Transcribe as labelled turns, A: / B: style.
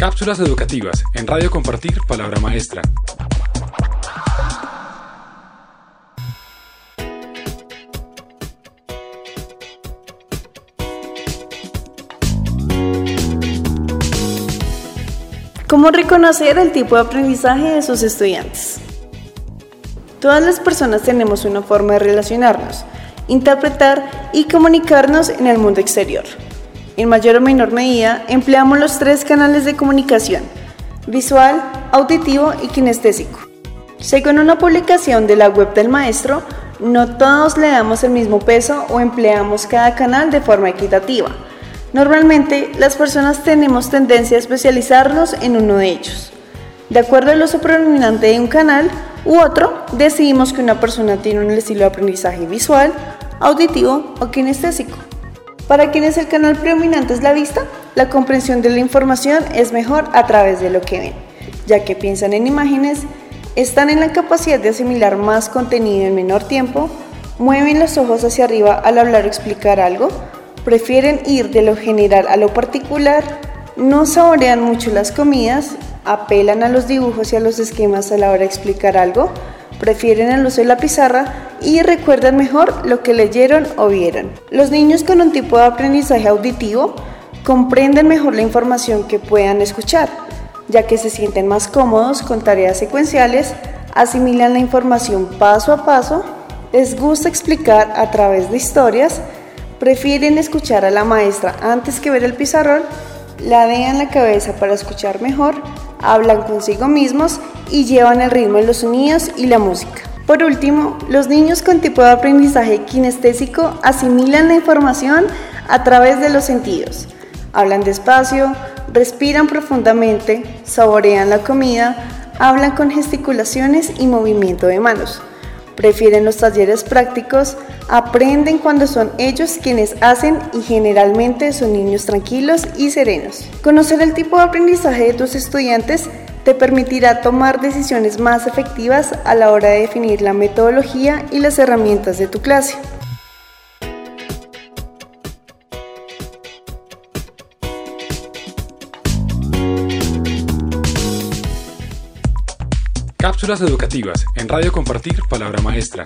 A: Cápsulas educativas en Radio Compartir Palabra Maestra.
B: ¿Cómo reconocer el tipo de aprendizaje de sus estudiantes? Todas las personas tenemos una forma de relacionarnos, interpretar y comunicarnos en el mundo exterior. En mayor o menor medida, empleamos los tres canales de comunicación, visual, auditivo y kinestésico. Según una publicación de la web del maestro, no todos le damos el mismo peso o empleamos cada canal de forma equitativa. Normalmente, las personas tenemos tendencia a especializarnos en uno de ellos. De acuerdo al uso predominante de un canal u otro, decidimos que una persona tiene un estilo de aprendizaje visual, auditivo o kinestésico. Para quienes el canal predominante es la vista, la comprensión de la información es mejor a través de lo que ven, ya que piensan en imágenes, están en la capacidad de asimilar más contenido en menor tiempo, mueven los ojos hacia arriba al hablar o explicar algo, prefieren ir de lo general a lo particular, no saborean mucho las comidas, apelan a los dibujos y a los esquemas a la hora de explicar algo, prefieren el uso de la pizarra y recuerdan mejor lo que leyeron o vieron. Los niños con un tipo de aprendizaje auditivo comprenden mejor la información que puedan escuchar, ya que se sienten más cómodos con tareas secuenciales, asimilan la información paso a paso, les gusta explicar a través de historias, prefieren escuchar a la maestra antes que ver el pizarrón, ladean la cabeza para escuchar mejor, hablan consigo mismos y llevan el ritmo de los sonidos y la música. Por último, los niños con tipo de aprendizaje kinestésico asimilan la información a través de los sentidos. Hablan despacio, respiran profundamente, saborean la comida, hablan con gesticulaciones y movimiento de manos. Prefieren los talleres prácticos, aprenden cuando son ellos quienes hacen y generalmente son niños tranquilos y serenos. Conocer el tipo de aprendizaje de tus estudiantes te permitirá tomar decisiones más efectivas a la hora de definir la metodología y las herramientas de tu clase.
A: Cápsulas educativas en Radio Compartir Palabra Maestra.